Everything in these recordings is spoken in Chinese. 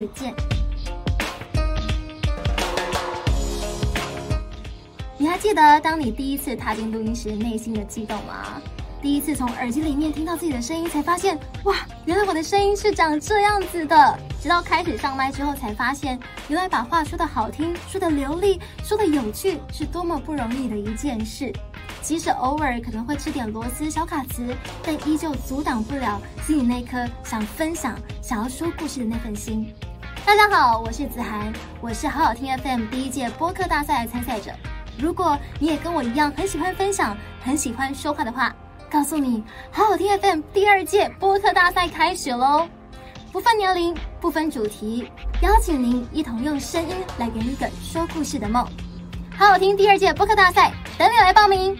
再见。你还记得当你第一次踏进录音室内心的激动吗？第一次从耳机里面听到自己的声音，才发现哇，原来我的声音是长这样子的。直到开始上麦之后，才发现原来把话说得好听、说得流利、说得有趣，是多么不容易的一件事。即使偶尔可能会吃点螺丝、小卡词，但依旧阻挡不了心里那颗想分享、想要说故事的那份心。大家好，我是子涵，我是好好听 FM 第一届播客大赛的参赛者。如果你也跟我一样很喜欢分享、很喜欢说话的话，告诉你，好好听 FM 第二届播客大赛开始喽！不分年龄，不分主题，邀请您一同用声音来圆一个说故事的梦。好好听第二届播客大赛，等你来报名。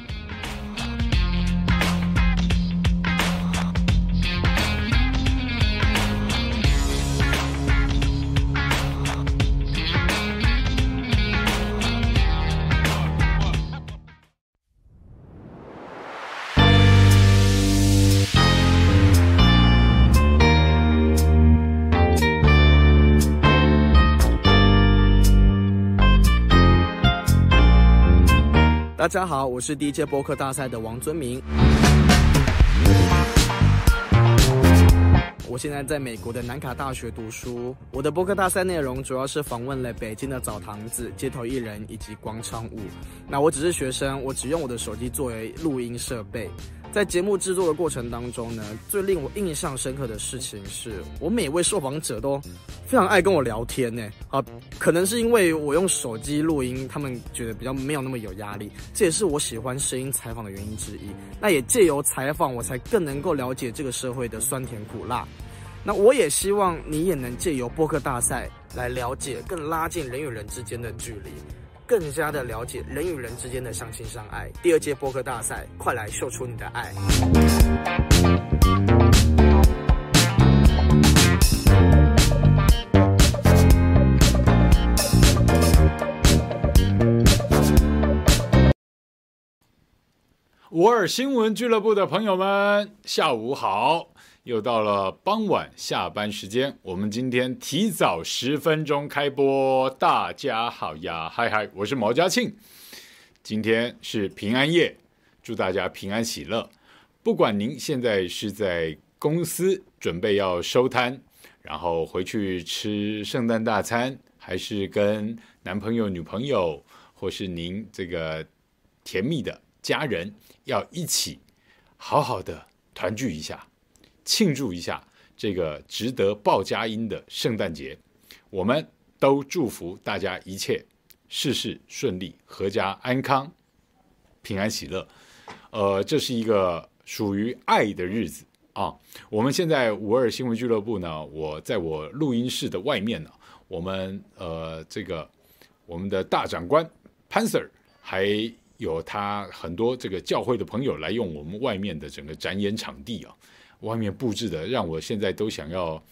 大家好，我是第一届播客大赛的王尊明。我现在在美国的南卡大学读书。我的播客大赛内容主要是访问了北京的澡堂子、街头艺人以及广场舞。那我只是学生，我只用我的手机作为录音设备。在节目制作的过程当中呢，最令我印象深刻的事情是我每位受访者都非常爱跟我聊天呢。啊，可能是因为我用手机录音，他们觉得比较没有那么有压力，这也是我喜欢声音采访的原因之一。那也借由采访，我才更能够了解这个社会的酸甜苦辣。那我也希望你也能借由播客大赛来了解，更拉近人与人之间的距离。更加的了解人与人之间的相亲相爱。第二届播客大赛，快来秀出你的爱！五二新闻俱乐部的朋友们，下午好。又到了傍晚下班时间，我们今天提早十分钟开播。大家好呀，嗨嗨，我是毛嘉庆。今天是平安夜，祝大家平安喜乐。不管您现在是在公司准备要收摊，然后回去吃圣诞大餐，还是跟男朋友、女朋友，或是您这个甜蜜的家人要一起好好的团聚一下。庆祝一下这个值得报佳音的圣诞节，我们都祝福大家一切事事顺利、阖家安康、平安喜乐。呃，这是一个属于爱的日子啊！我们现在五二新闻俱乐部呢，我在我录音室的外面呢，我们呃这个我们的大长官潘 Sir 还有他很多这个教会的朋友来用我们外面的整个展演场地啊。外面布置的让我现在都想要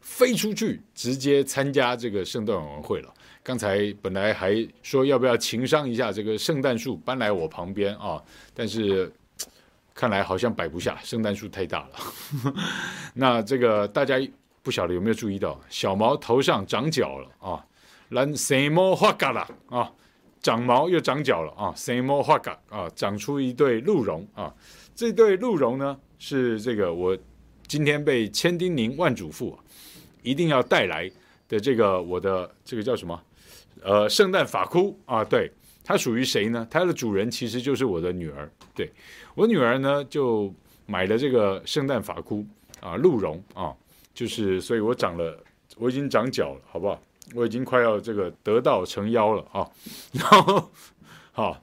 飞出去，直接参加这个圣诞晚会了。刚才本来还说要不要情商一下这个圣诞树搬来我旁边啊，但是看来好像摆不下，圣诞树太大了。那这个大家不晓得有没有注意到，小毛头上长角了啊，蓝什么花嘎了啊，长毛又长角了啊，什么花嘎啊，长出一对鹿茸啊，这对鹿茸呢？是这个，我今天被千叮咛万嘱咐，一定要带来的这个我的这个叫什么？呃，圣诞发箍啊，对，它属于谁呢？它的主人其实就是我的女儿。对，我女儿呢，就买了这个圣诞发箍啊，鹿茸啊，就是，所以我长了，我已经长脚了，好不好？我已经快要这个得道成妖了啊。然后好，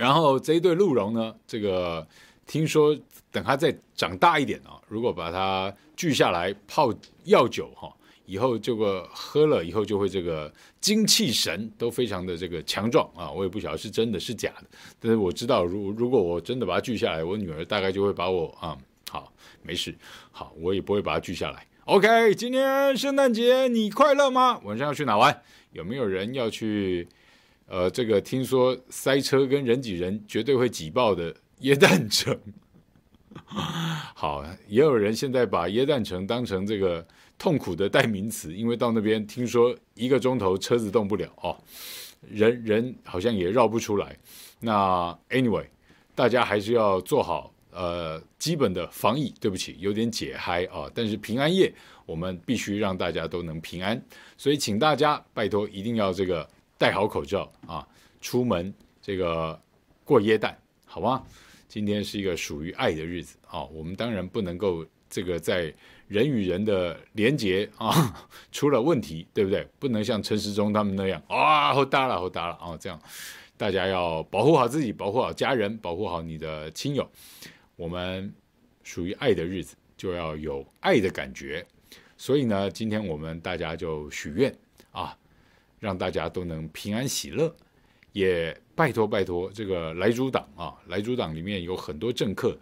然后这一对鹿茸呢，这个听说。等它再长大一点啊，如果把它锯下来泡药酒哈，以后这个喝了以后就会这个精气神都非常的这个强壮啊。我也不晓得是真的是假的，但是我知道，如如果我真的把它锯下来，我女儿大概就会把我啊，好，没事，好，我也不会把它锯下来。OK，今天圣诞节你快乐吗？晚上要去哪玩？有没有人要去？呃，这个听说塞车跟人挤人绝对会挤爆的耶诞城。好，也有人现在把耶诞城当成这个痛苦的代名词，因为到那边听说一个钟头车子动不了哦，人人好像也绕不出来。那 anyway，大家还是要做好呃基本的防疫。对不起，有点解嗨啊，但是平安夜我们必须让大家都能平安，所以请大家拜托一定要这个戴好口罩啊，出门这个过耶诞，好吗？今天是一个属于爱的日子啊，我们当然不能够这个在。人与人的连结啊，出了问题，对不对？不能像陈时中他们那样啊，好大了，好大了啊！这样，大家要保护好自己，保护好家人，保护好你的亲友。我们属于爱的日子，就要有爱的感觉。所以呢，今天我们大家就许愿，让大家都能平安喜乐。也拜托拜托这个莱猪党啊，莱猪党里面有很多政客。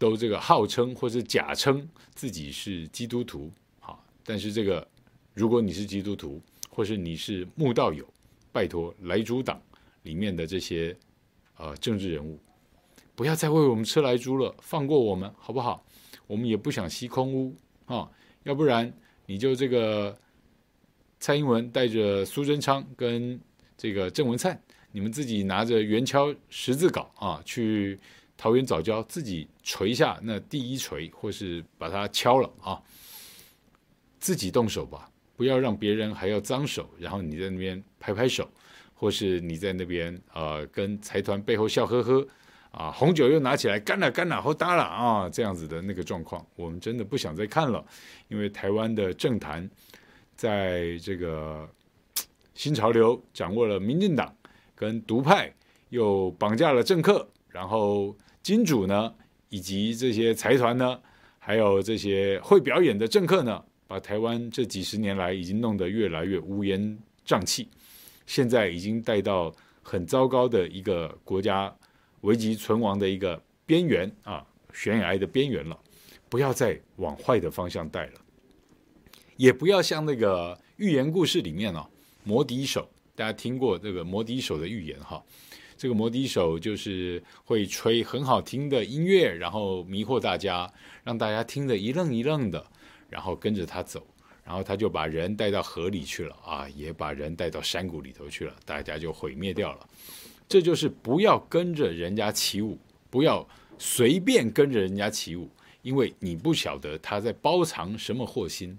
都这个号称或是假称自己是基督徒，好，但是这个如果你是基督徒，或是你是慕道友，拜托莱猪党里面的这些呃政治人物，不要再为我们吃莱猪了，放过我们好不好？我们也不想吸空屋啊，要不然你就这个蔡英文带着苏贞昌跟这个郑文灿，你们自己拿着圆敲十字镐啊去。桃园早教自己锤下那第一锤，或是把它敲了啊，自己动手吧，不要让别人还要脏手，然后你在那边拍拍手，或是你在那边呃跟财团背后笑呵呵啊，红酒又拿起来干了干了，好大了啊，这样子的那个状况，我们真的不想再看了，因为台湾的政坛在这个新潮流掌握了民进党跟独派，又绑架了政客，然后。金主呢，以及这些财团呢，还有这些会表演的政客呢，把台湾这几十年来已经弄得越来越乌烟瘴气，现在已经带到很糟糕的一个国家危急存亡的一个边缘啊，悬崖的边缘了。不要再往坏的方向带了，也不要像那个寓言故事里面哦，魔笛手，大家听过这个魔笛手的寓言哈。这个魔笛手就是会吹很好听的音乐，然后迷惑大家，让大家听得一愣一愣的，然后跟着他走，然后他就把人带到河里去了啊，也把人带到山谷里头去了，大家就毁灭掉了。这就是不要跟着人家起舞，不要随便跟着人家起舞，因为你不晓得他在包藏什么祸心。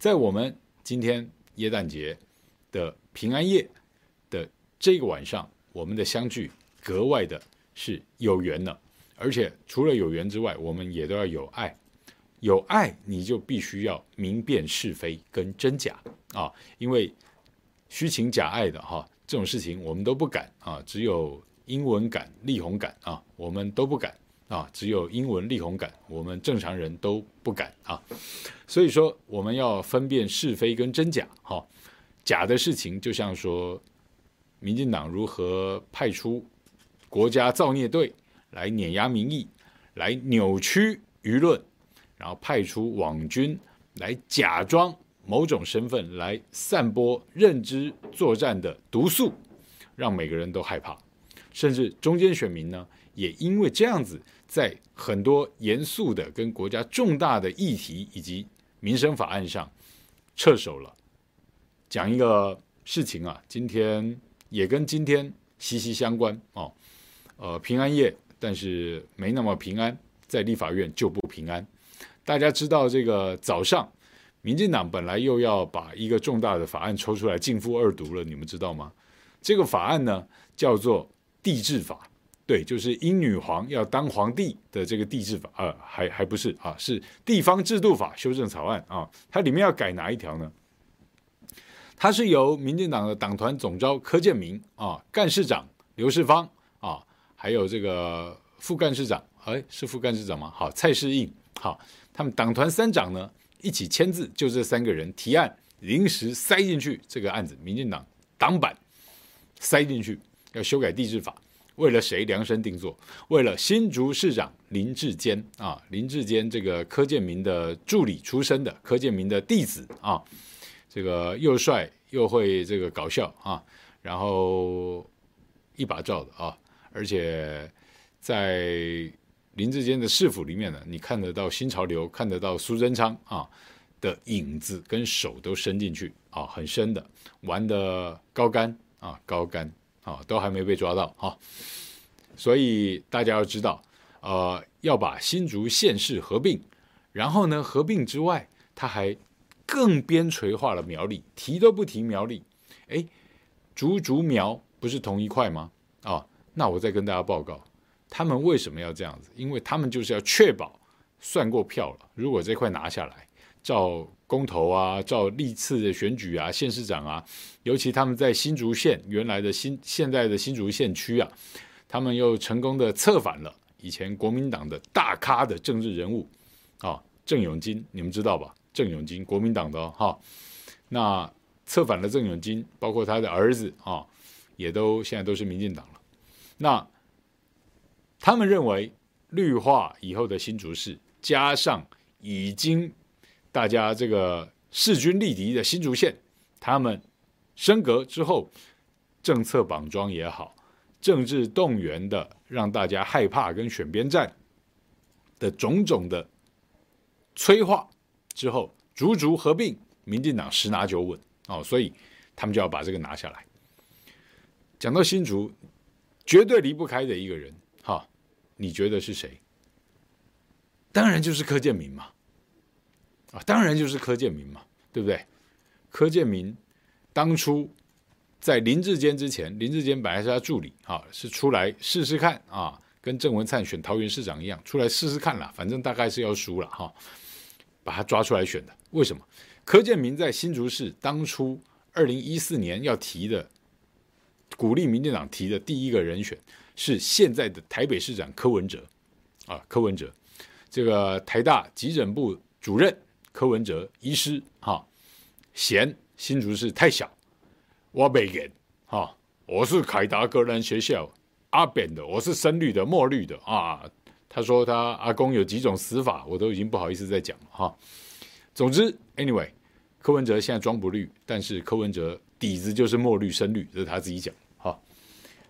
在我们今天耶诞节的平安夜的这个晚上。我们的相聚格外的是有缘呢，而且除了有缘之外，我们也都要有爱。有爱，你就必须要明辨是非跟真假啊，因为虚情假爱的哈这种事情我们都不敢啊，只有英文敢、力宏敢啊，我们都不敢啊，只有英文、力宏敢，我们正常人都不敢啊。所以说，我们要分辨是非跟真假哈，假的事情就像说。民进党如何派出国家造孽队来碾压民意，来扭曲舆论，然后派出网军来假装某种身份来散播认知作战的毒素，让每个人都害怕，甚至中间选民呢，也因为这样子，在很多严肃的跟国家重大的议题以及民生法案上撤手了。讲一个事情啊，今天。也跟今天息息相关哦，呃，平安夜，但是没那么平安，在立法院就不平安。大家知道这个早上，民进党本来又要把一个重大的法案抽出来径付二读了，你们知道吗？这个法案呢叫做地制法，对，就是英女皇要当皇帝的这个帝制法，呃，还还不是啊，是地方制度法修正草案啊，它里面要改哪一条呢？它是由民进党的党团总召柯建铭啊，干事长刘世芳啊，还有这个副干事长，哎，是副干事长吗？好，蔡世应，好，他们党团三长呢一起签字，就这三个人提案临时塞进去这个案子，民进党党版塞进去要修改帝制法，为了谁量身定做？为了新竹市长林志坚啊，林志坚这个柯建铭的助理出身的，柯建铭的弟子啊。这个又帅又会这个搞笑啊，然后一把罩的啊，而且在林志坚的市府里面呢，你看得到新潮流，看得到苏贞昌啊，的影子跟手都伸进去啊，很深的，玩的高竿啊，高竿啊，都还没被抓到哈。所以大家要知道，呃，要把新竹县市合并，然后呢，合并之外，他还更边陲化了苗栗，提都不提苗栗，哎，竹竹苗不是同一块吗？啊，那我再跟大家报告，他们为什么要这样子？因为他们就是要确保算过票了，如果这块拿下来。照公投啊，照历次的选举啊，县市长啊，尤其他们在新竹县原来的新现在的新竹县区啊，他们又成功的策反了以前国民党的大咖的政治人物啊，郑永金，你们知道吧？郑永金，国民党的哈、那策反了郑永金，包括他的儿子啊，也都现在都是民进党了。那他们认为绿化以后的新竹市，加上已经大家这个势均力敌的新竹县，他们升格之后，政策绑桩也好，政治动员的让大家害怕跟选边站的种种的催化之后，竹竹合并，民进党十拿九稳哦，所以他们就要把这个拿下来。讲到新竹，绝对离不开的一个人，哈，你觉得是谁？当然就是柯建铭嘛。啊，当然就是柯建铭嘛，对不对？柯建铭当初在林志坚之前，林志坚本来是他助理，啊，是出来试试看啊，跟郑文灿选桃园市长一样，出来试试看啦，反正大概是要输了哈，把他抓出来选的。为什么？柯建铭在新竹市当初二零一四年要提的，鼓励民进党提的第一个人选是现在的台北市长柯文哲，啊，柯文哲，这个台大急诊部主任。柯文哲医师哈，嫌新竹市太小，我没演哈，我是凯达格兰学校阿扁的，我是深绿的墨绿的啊。他说他阿公有几种死法，我都已经不好意思再讲了哈。总之，anyway，柯文哲现在装不绿，但是柯文哲底子就是墨绿深绿，这是他自己讲哈。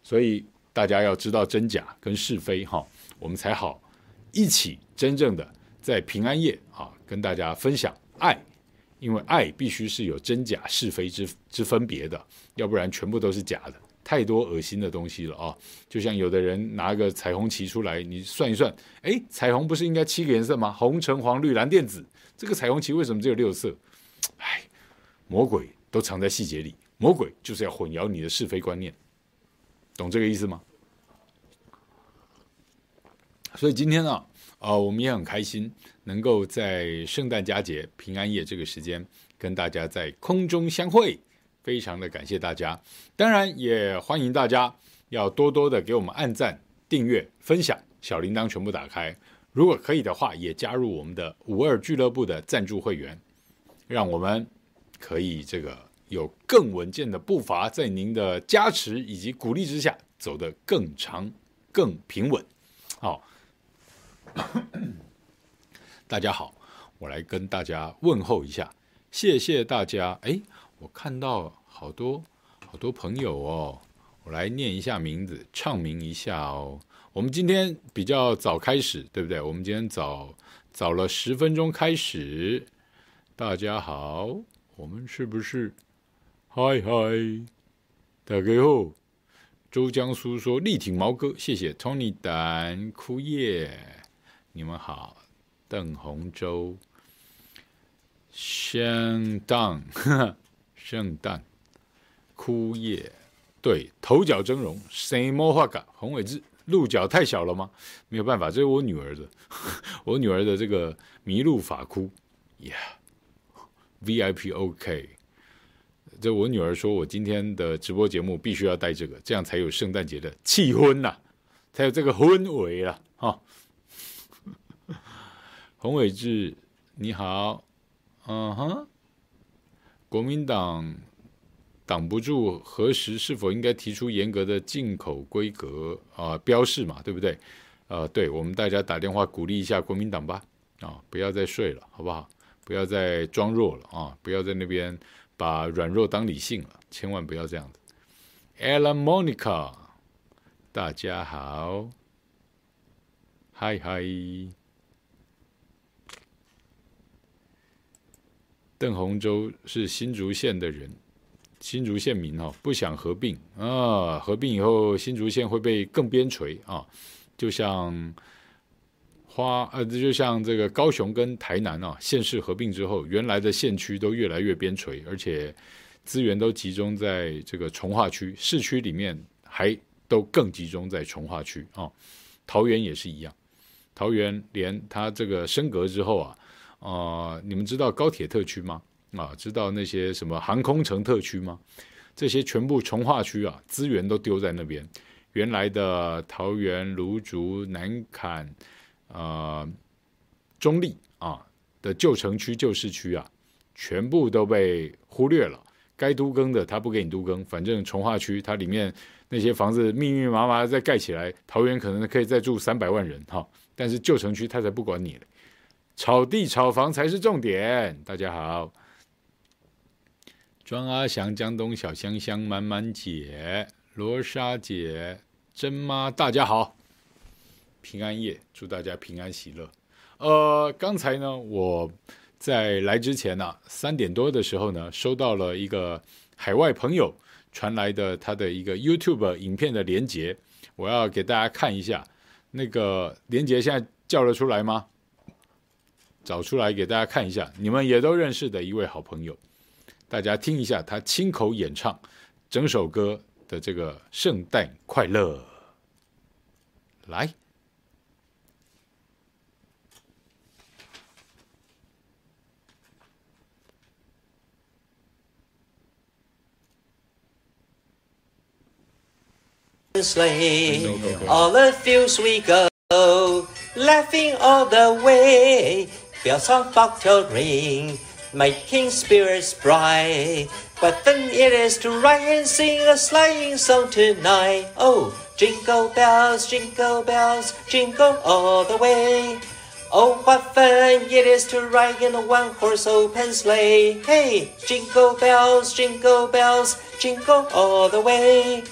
所以大家要知道真假跟是非哈，我们才好一起真正的在平安夜啊。跟大家分享爱，因为爱必须是有真假是非之之分别的，要不然全部都是假的，太多恶心的东西了啊、就像有的人拿个彩虹旗出来，你算一算，哎，彩虹不是应该七个颜色吗？红、橙、黄、绿、蓝、靛、紫，这个彩虹旗为什么只有六色？哎，魔鬼都藏在细节里，魔鬼就是要混淆你的是非观念，懂这个意思吗？所以今天呢、啊？啊、我们也很开心，能够在圣诞佳节、平安夜这个时间跟大家在空中相会，非常的感谢大家。当然，也欢迎大家要多多的给我们按赞、订阅、分享，小铃铛全部打开。如果可以的话，也加入我们的五二俱乐部的赞助会员，让我们可以这个有更稳健的步伐，在您的加持以及鼓励之下，走得更长、更平稳。好。大家好，我来跟大家问候一下，谢谢大家。哎，我看到好多好多朋友哦，我来念一下名字，唱名一下哦。我们今天比较早开始，对不对？我们今天早早了十分钟开始。大家好，我们是不是？嗨嗨，大家好。周江苏说力挺毛哥，谢谢 Tony 丹枯叶。你们好，邓洪洲，圣诞，圣诞，枯叶，对，头角峥嵘，什么话讲？洪伟志，鹿角太小了吗？没有办法，这是我女儿的，我女儿的这个麋鹿法箍，Yeah，VIP OK，这我女儿说我今天的直播节目必须要带这个，这样才有圣诞节的气氛呐、啊，才有这个氛围了，洪伟志，你好，嗯哼，国民党挡不住，何时是否应该提出严格的进口规格啊、标示嘛，对不对？呃，对，我们大家打电话鼓励一下国民党吧，啊、不要再睡了，好不好？不要再装弱了啊、不要在那边把软弱当理性了，千万不要这样子。Ella Monica，大家好，嗨嗨。邓鸿洲是新竹县的人，新竹县民哦，不想合并啊，合并以后新竹县会被更边陲啊，就像花呃，就像这个高雄跟台南啊，县市合并之后，原来的县区都越来越边陲，而且资源都集中在这个重划区，市区里面还都更集中在重划区啊。桃园也是一样，桃园连它这个升格之后，啊、呃，你们知道高铁特区吗？啊，知道那些什么航空城特区吗？这些全部从化区啊，资源都丢在那边。原来的桃园、芦竹、南崁、啊、中坜啊的旧城区、旧市区啊，全部都被忽略了。该都更的他不给你都更，反正从化区它里面。那些房子密密麻麻再盖起来，桃园可能可以再住三百万人哈，但是旧城区他才不管你了，炒地炒房才是重点。大家好，庄阿祥、江东、小香香、满满姐、罗莎姐、珍妈，大家好，平安夜，祝大家平安喜乐。呃，刚才呢，我在来之前呢、啊，三点多的时候呢，收到了一个海外朋友。传来的他的一个 YouTube 影片的连接，我要给大家看一下。那个连接现在叫了出来吗？找出来给大家看一下。你们也都认识的一位好朋友，大家听一下他亲口演唱整首歌的这个《圣诞快乐》。来。Sleigh, all the fields we go, laughing all the way. Bells on bobtail ring, making spirits bright. What fun it is to ride and sing a sleighing song tonight! Oh, jingle bells, jingle bells, jingle all the way. Oh, what fun it is to ride in a one-horse open sleigh! Hey, jingle bells, jingle bells, jingle all the way.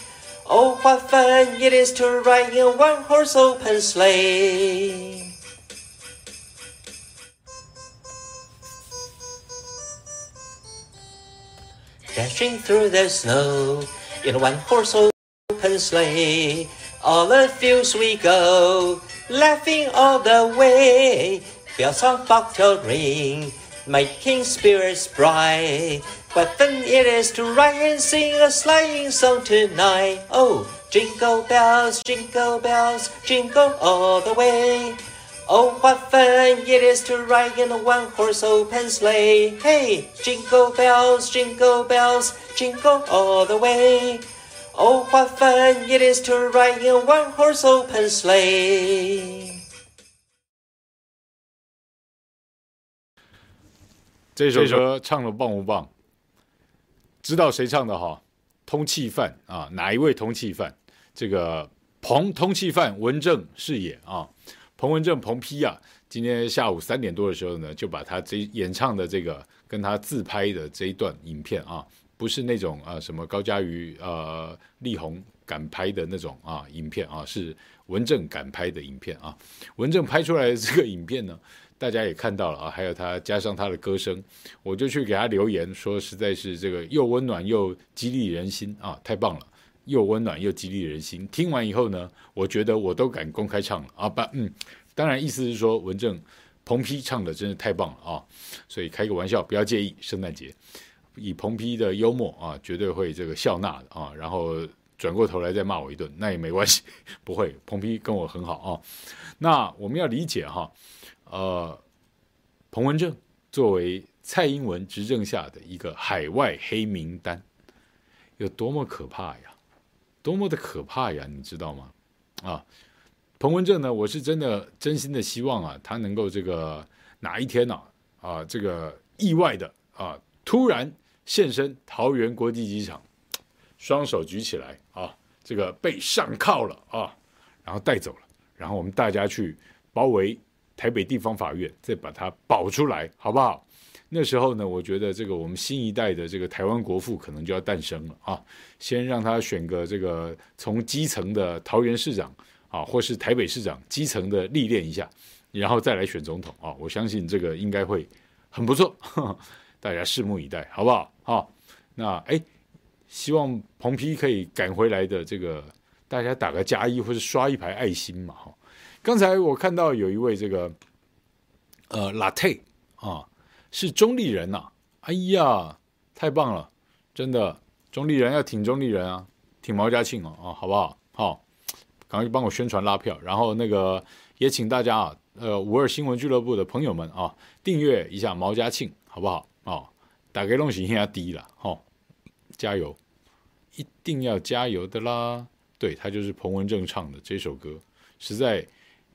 Oh, what fun it is to ride in a one-horse open sleigh! Dashing through the snow in one-horse open sleigh, all the fields we go, laughing all the way. Bells on bobtail ring, making spirits bright. What fun it is to ride and sing a sleighing song tonight! Oh, jingle bells, jingle bells, jingle all the way. Oh, what fun it is to ride in a one-horse open sleigh! Hey, jingle bells, jingle bells, jingle all the way. Oh, what fun it is to ride in a one-horse open sleigh! 这首歌唱的棒不棒？知道谁唱的哈？通气犯啊，哪一位通气犯？这个彭通气犯文正是也啊，彭文正彭批啊，今天下午三点多的时候呢，就把他这演唱的这个跟他自拍的这一段影片啊，不是那种啊什么高佳瑜呃力宏敢拍的那种啊影片啊，是文正敢拍的影片啊，文正拍出来的这个影片呢。大家也看到了啊，还有他加上他的歌声，我就去给他留言说，实在是这个又温暖又激励人心啊，太棒了，又温暖又激励人心。听完以后呢，我觉得我都敢公开唱了啊，不，嗯，当然意思是说文正彭批唱的真的太棒了啊，所以开个玩笑，不要介意，圣诞节以彭批的幽默啊，绝对会这个笑纳的啊，然后转过头来再骂我一顿，那也没关系，不会，彭批跟我很好啊。那我们要理解哈。呃，彭文正作为蔡英文执政下的一个海外黑名单，有多么可怕呀？多么的可怕呀？你知道吗？啊，彭文正呢，我是真的真心的希望啊，他能够这个哪一天呢啊，啊，这个意外的啊，突然现身桃园国际机场，双手举起来啊，这个被上铐了啊，然后带走了，然后我们大家去包围。台北地方法院再把它保出来，好不好？那时候呢，我觉得这个我们新一代的这个台湾国父可能就要诞生了啊！先让他选个这个从基层的桃园市长啊，或是台北市长基层的历练一下，然后再来选总统啊！我相信这个应该会很不错。大家拭目以待，好不好？好，那哎，希望彭批可以赶回来的这个，大家打个加一或者刷一排爱心嘛，哈。刚才我看到有一位这个呃，Latte 啊，是中立人呐、啊，哎呀，太棒了，真的，中立人要挺中立人啊，挺毛家庆哦，啊，好不好？好，赶快帮我宣传拉票，然后那个也请大家啊。呃，五二新闻俱乐部的朋友们啊，订阅一下毛家庆，好不好？哦，打给龙喜现在低了，哦，加油，一定要加油的啦！对，他就是彭文正唱的这首歌，实在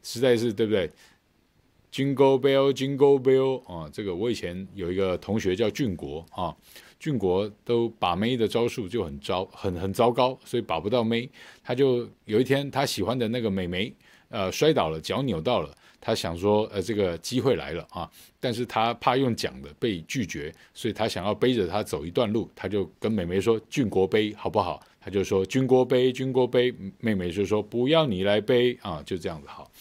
实在是对不对？Jingle Bell, Jingle Bell 啊，这个我以前有一个同学叫俊国啊，俊国都把妹的招数就很糟，很很糟糕，所以把不到妹。他就有一天他喜欢的那个美眉，呃，摔倒了，脚扭到了。他想说，呃，这个机会来了啊，但是他怕用讲的被拒绝，所以他想要背着他走一段路，他就跟美眉说：“俊国背好不好？”他就说：“军国背，军国背。”妹妹就说：“不要你来背啊！”就这样子好，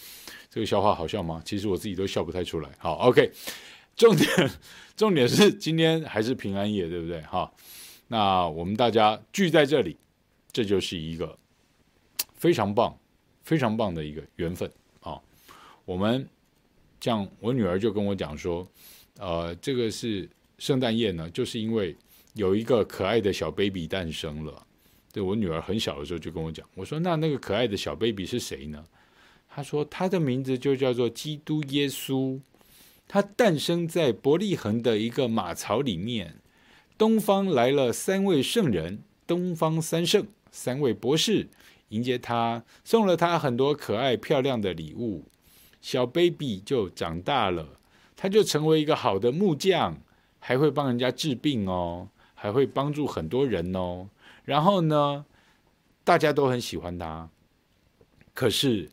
这个笑话好笑吗？其实我自己都笑不太出来。好，OK，重点重点是今天还是平安夜，对不对？哈，那我们大家聚在这里，这就是一个非常棒、非常棒的一个缘分啊。我们这样，我女儿就跟我讲说，呃，这个是圣诞夜呢，就是因为有一个可爱的小 baby 诞生了。对，我女儿很小的时候就跟我讲，我说那那个可爱的小 baby 是谁呢？他说他的名字就叫做基督耶稣，他诞生在伯利恒的一个马槽里面。东方来了三位圣人，东方三圣，三位博士迎接他，送了他很多可爱漂亮的礼物。小 baby 就长大了，他就成为一个好的木匠，还会帮人家治病哦，还会帮助很多人哦。然后呢，大家都很喜欢他。可是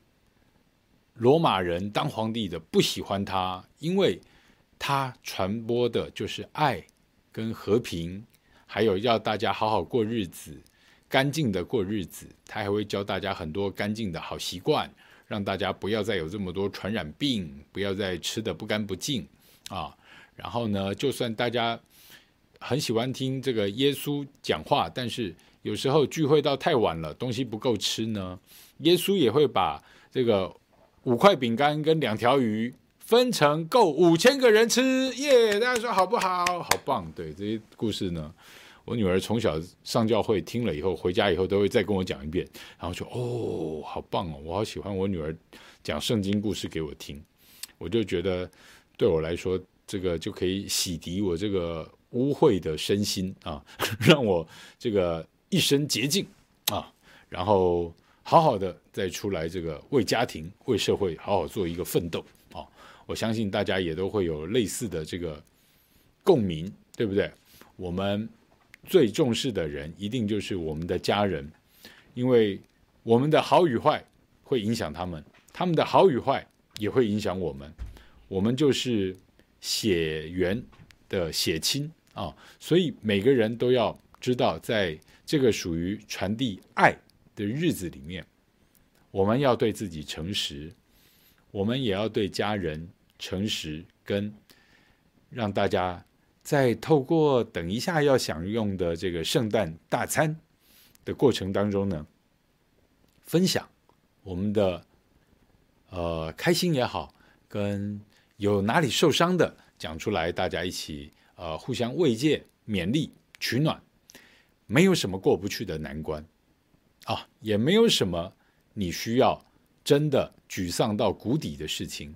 罗马人当皇帝的不喜欢他，因为他传播的就是爱跟和平，还有要大家好好过日子，干净的过日子。他还会教大家很多干净的好习惯。让大家不要再有这么多传染病，不要再吃的不干不净啊！然后呢，就算大家很喜欢听这个耶稣讲话，但是有时候聚会到太晚了，东西不够吃呢，耶稣也会把这个五块饼干跟两条鱼分成够五千个人吃，耶！大家说好不好？好棒！对，这些故事呢。我女儿从小上教会听了以后，回家以后都会再跟我讲一遍，然后说：“哦，好棒哦，我好喜欢我女儿讲圣经故事给我听。”我就觉得对我来说，这个就可以洗涤我这个污秽的身心啊，让我这个一身洁净啊，然后好好的再出来这个为家庭、为社会好好做一个奋斗啊！我相信大家也都会有类似的这个共鸣，对不对？我们。最重视的人一定就是我们的家人，因为我们的好与坏会影响他们，他们的好与坏也会影响我们。我们就是血缘的血亲啊，所以每个人都要知道，在这个属于传递爱的日子里面，我们要对自己诚实，我们也要对家人诚实，跟让大家。在透过等一下要享用的这个圣诞大餐的过程当中呢，分享我们的呃开心也好，跟有哪里受伤的讲出来，大家一起呃互相慰藉、勉励、取暖，没有什么过不去的难关啊，也没有什么你需要真的沮丧到谷底的事情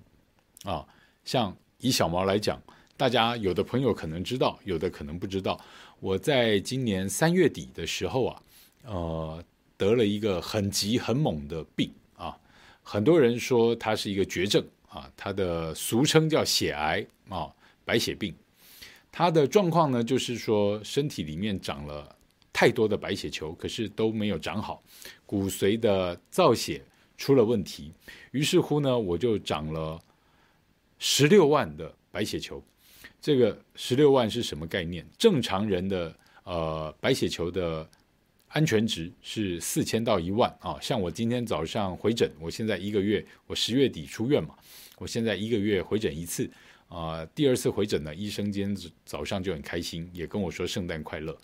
啊。像以小毛来讲。大家有的朋友可能知道，有的可能不知道。我在今年三月底的时候啊，呃，得了一个很急很猛的病啊。很多人说它是一个绝症啊，它的俗称叫血癌啊，白血病。它的状况呢，就是说身体里面长了太多的白血球，可是都没有长好，骨髓的造血出了问题。于是乎呢，我就长了十六万的白血球。这个十六万是什么概念？正常人的呃白血球的安全值是四千到一万啊。像我今天早上回诊，我现在一个月，我十月底出院嘛，我现在一个月回诊一次，啊、第二次回诊呢，医生今天早上就很开心，也跟我说圣诞快乐。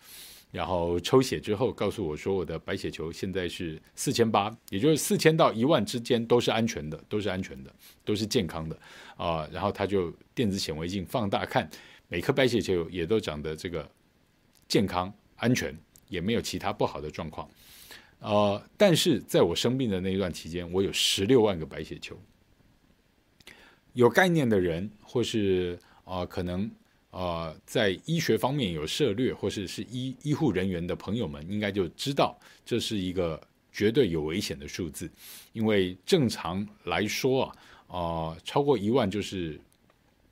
然后抽血之后告诉我说，我的白血球现在是四千八，也就是四千到一万之间都是安全的，都是安全的，都是健康的啊、然后他就电子显微镜放大看，每颗白血球也都长得这个健康安全，也没有其他不好的状况。呃，但是在我生病的那一段期间，我有十六万个白血球。有概念的人，或是啊、可能。呃，在医学方面有涉猎，或是是医医护人员的朋友们，应该就知道这是一个绝对有危险的数字，因为正常来说啊，呃，超过一万就是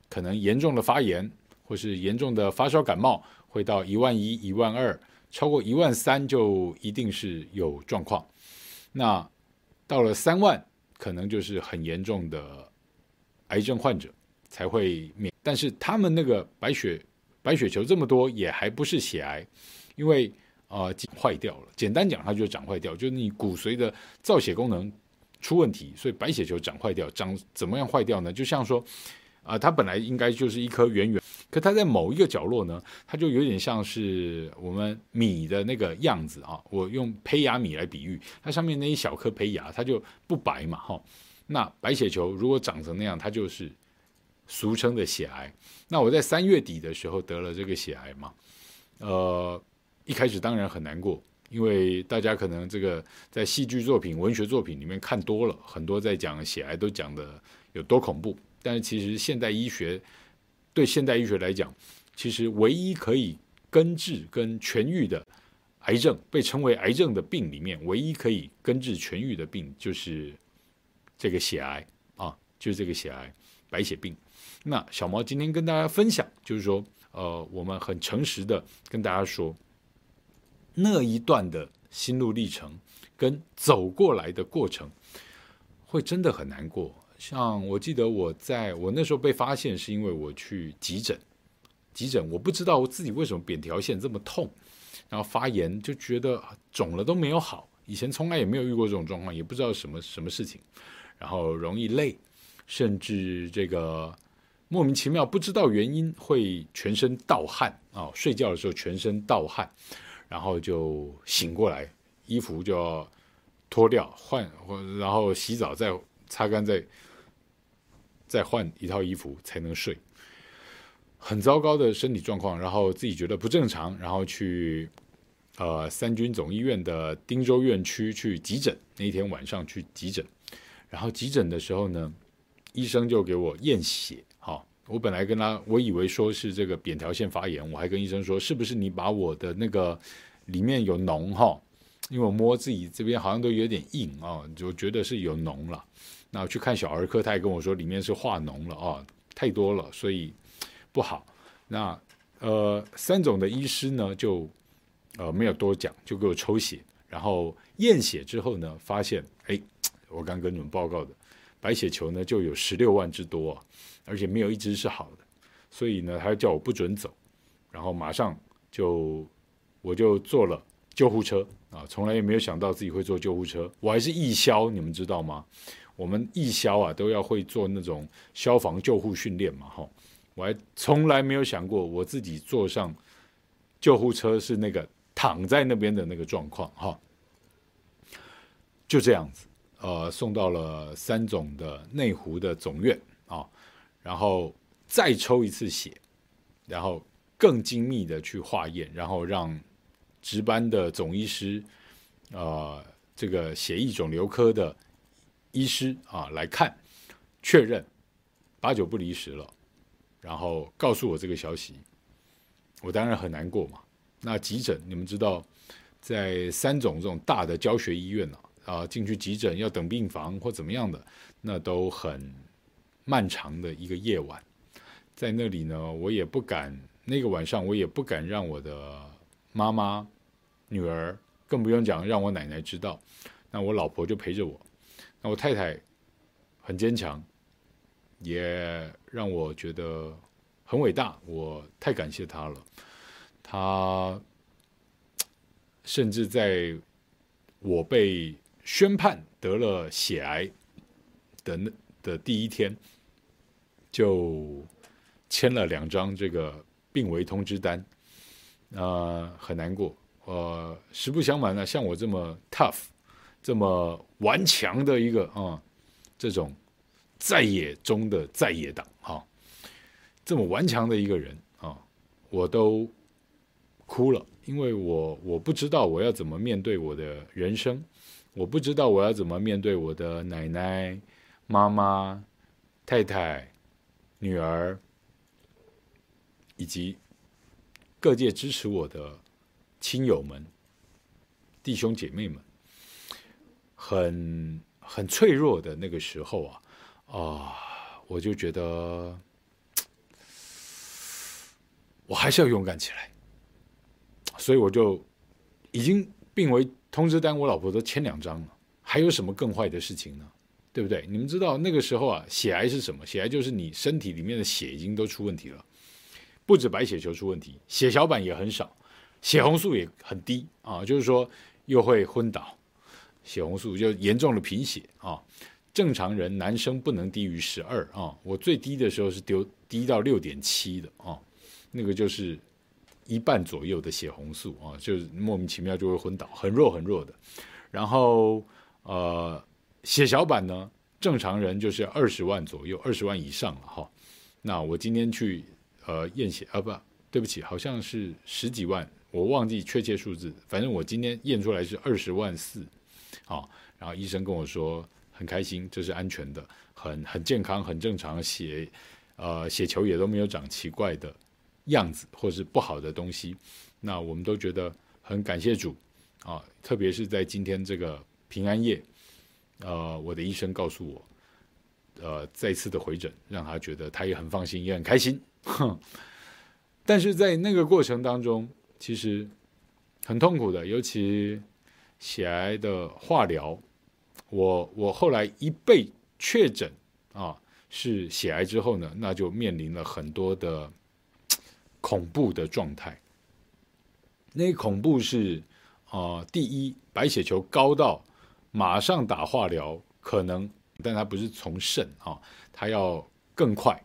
可能严重的发炎，或是严重的发烧感冒，会到一万一、一万二，超过一万三就一定是有状况。那到了三万，可能就是很严重的癌症患者才会免。但是他们那个白血白血球这么多，也还不是血癌，因为啊，坏掉了。简单讲，它就长坏掉，就是你骨髓的造血功能出问题，所以白血球长坏掉。长怎么样坏掉呢？就像说啊、它本来应该就是一颗圆圆，可它在某一个角落呢，它就有点像是我们米的那个样子啊。我用胚芽米来比喻，它上面那一小颗胚芽，它就不白嘛，哈。那白血球如果长成那样，它就是。俗称的血癌，那我在三月底的时候得了这个血癌嘛，呃，一开始当然很难过，因为大家可能这个在戏剧作品、文学作品里面看多了，很多在讲血癌都讲的有多恐怖，但是其实现代医学对现代医学来讲，其实唯一可以根治跟痊愈的癌症，被称为癌症的病里面，唯一可以根治痊愈的病就是这个血癌啊，就是这个血癌，白血病。那小毛今天跟大家分享，就是说，呃，我们很诚实的跟大家说，那一段的心路历程跟走过来的过程，会真的很难过。像我记得我在我那时候被发现，是因为我去急诊，急诊我不知道我自己为什么扁条腺这么痛，然后发炎就觉得肿了都没有好，以前从来也没有遇过这种状况，也不知道什么什么事情，然后容易累，甚至这个。莫名其妙，不知道原因会全身盗汗啊、睡觉的时候全身盗汗，然后就醒过来，衣服就要脱掉换，然后洗澡再擦干，再再换一套衣服才能睡。很糟糕的身体状况，然后自己觉得不正常，然后去呃三军总医院的汀州院区去急诊。那天晚上去急诊，然后急诊的时候呢，医生就给我验血。我本来跟他，我以为说是这个扁桃腺发炎，我还跟医生说，是不是你把我的那个里面有脓哈？因为我摸自己这边好像都有点硬啊，就觉得是有脓了。那去看小儿科，他也跟我说里面是化脓了啊，太多了，所以不好。那呃，三总的医师呢就呃没有多讲，就给我抽血，然后验血之后呢，发现哎，我刚跟你们报告的白血球呢就有十六万之多啊。而且没有一只是好的，所以呢，他叫我不准走，然后马上就我就坐了救护车啊，从来也没有想到自己会坐救护车，我还是义消，你们知道吗？我们义消啊都要会做那种消防救护训练嘛，哈，我还从来没有想过我自己坐上救护车是那个躺在那边的那个状况，哈，就这样子，呃，送到了三总的内湖的总院。然后再抽一次血，然后更精密的去化验，然后让值班的总医师，呃，这个血液肿瘤科的医师啊来看，确认八九不离十了，然后告诉我这个消息，我当然很难过嘛。那急诊你们知道，在三总这种大的教学医院呢，啊，进去急诊要等病房或怎么样的，那都很。漫长的一个夜晚，在那里呢，我也不敢。那个晚上，我也不敢让我的妈妈、女儿，更不用讲让我奶奶知道。那我老婆就陪着我。那我太太很坚强，也让我觉得很伟大。我太感谢她了。她 甚至在我被宣判得了血癌的那的第一天。就签了两张这个病危通知单，呃，很难过。呃，实不相瞒呢，像我这么 tough、这么顽强的一个啊、这种在野中的在野党哈、这么顽强的一个人啊、我都哭了，因为我我不知道我要怎么面对我的人生，我不知道我要怎么面对我的奶奶、妈妈、太太、女儿，以及各界支持我的。亲友们、弟兄姐妹们，很很脆弱的那个时候啊，啊、我就觉得我还是要勇敢起来，所以我就已经病危通知单，我老婆都签两张了，还有什么更坏的事情呢？对不对？你们知道那个时候啊，血癌是什么？血癌就是你身体里面的血已经都出问题了，不止白血球出问题，血小板也很少。血红素也很低啊，就是说又会昏倒，血红素就严重的贫血啊。正常人男生不能低于十二啊，我最低的时候是丢低到六点七的啊，那个就是一半左右的血红素啊，就是莫名其妙就会昏倒，很弱很弱的。然后呃，血小板呢，正常人就是二十万左右，二十万以上了哈。那我今天去呃验血啊，不对不起，好像是十几万。我忘记确切数字，反正我今天验出来是二十万四，好，然后医生跟我说很开心，这是安全的，很很健康，很正常，血呃血球也都没有长奇怪的样子或是不好的东西，那我们都觉得很感谢主啊，特别是在今天这个平安夜，呃，我的医生告诉我，呃，再次的回诊，让他觉得他也很放心，也很开心，哼，但是在那个过程当中。其实很痛苦的，尤其血癌的化疗，我我后来一被确诊啊是血癌之后呢，那就面临了很多的恐怖的状态。那恐怖是啊，第一白血球高到马上打化疗可能，但它不是从肾啊，它要更快、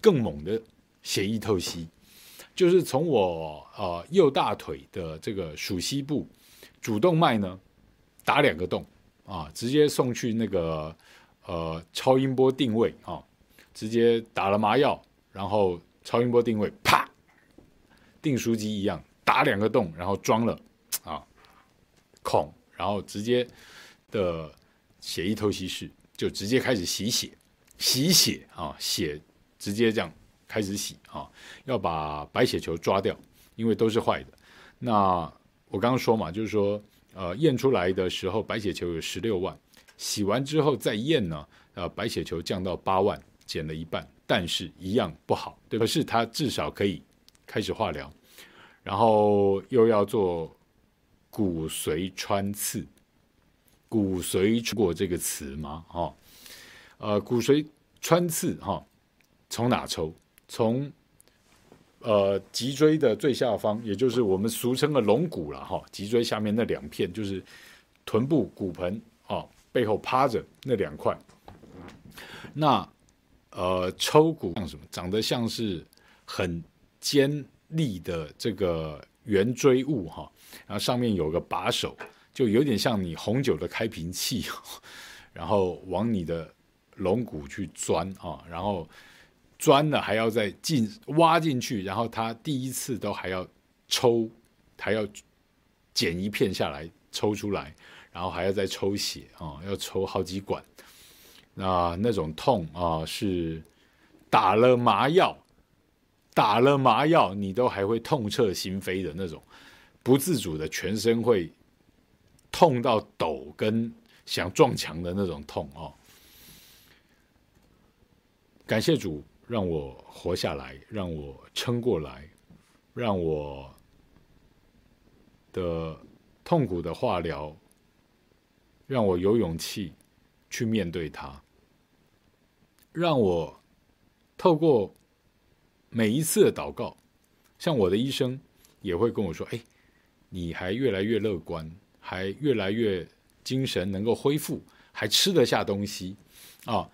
更猛的血液透析。就是从我呃右大腿的这个鼠蹊部主动脉呢打两个洞啊，直接送去那个呃超音波定位啊，直接打了麻药，然后超音波定位，啪，订书机一样打两个洞，然后装了啊孔，然后直接的血液透析室就直接开始洗血，洗血啊，血直接这样。开始洗啊，要把白血球抓掉，因为都是坏的。那我刚刚说嘛，就是说，呃，验出来的时候白血球有十六万，洗完之后再验呢，呃，白血球降到八万，减了一半，但是一样不好，对？可是它至少可以开始化疗，然后又要做骨髓穿刺，骨髓过这个词吗？哈，呃，骨髓穿刺哈，从哪抽？从呃脊椎的最下方，也就是我们俗称的龙骨了哈，脊椎下面那两片就是臀部骨盆啊，背后趴着那两块。那呃抽骨像什么？长得像是很尖利的这个圆锥物哈，然后上面有个把手，就有点像你红酒的开瓶器，然后往你的龙骨去钻啊，然后。钻了还要再进挖进去，然后他第一次都还要抽，还要剪一片下来抽出来，然后还要再抽血啊，要抽好几管。那那种痛啊，是打了麻药，打了麻药你都还会痛彻心扉的那种，不自主的全身会痛到抖，跟想撞墙的那种痛哦。感谢主。让我活下来，让我撑过来，让我的痛苦的化疗，让我有勇气去面对它，让我透过每一次的祷告，像我的医生也会跟我说：“哎，你还越来越乐观，还越来越精神，能够恢复，还吃得下东西啊。”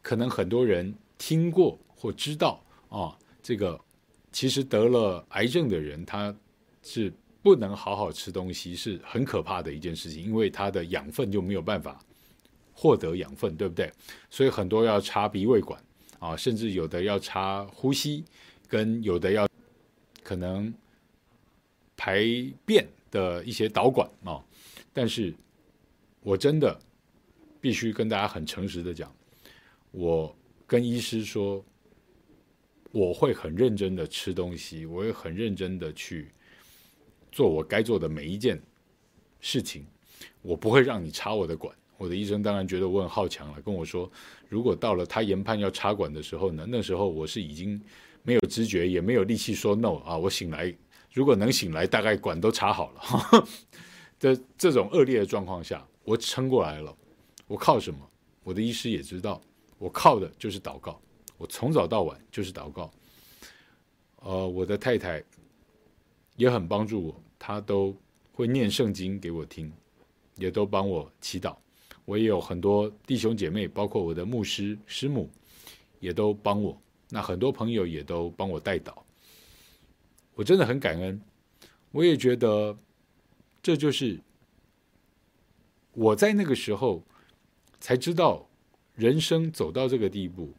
可能很多人听过。或知道啊，这个其实得了癌症的人，他是不能好好吃东西，是很可怕的一件事情，因为他的养分就没有办法获得养分，对不对？所以很多要插鼻胃管啊，甚至有的要插呼吸，跟有的要可能排便的一些导管啊。但是我真的必须跟大家很诚实的讲，我跟医师说，我会很认真的吃东西，我会很认真的去做我该做的每一件事情，我不会让你插我的管。我的医生当然觉得我很好强了，跟我说，如果到了他研判要插管的时候呢，那时候我是已经没有知觉，也没有力气说 no 啊。我醒来，如果能醒来，大概管都插好了。在这种恶劣的状况下，我撑过来了。我靠什么？我的医师也知道，我靠的就是祷告。我从早到晚就是祷告。呃，我的太太也很帮助我，她都会念圣经给我听，也都帮我祈祷。我也有很多弟兄姐妹，包括我的牧师师母，也都帮我。那很多朋友也都帮我代祷。我真的很感恩。我也觉得，这就是我在那个时候才知道，人生走到这个地步，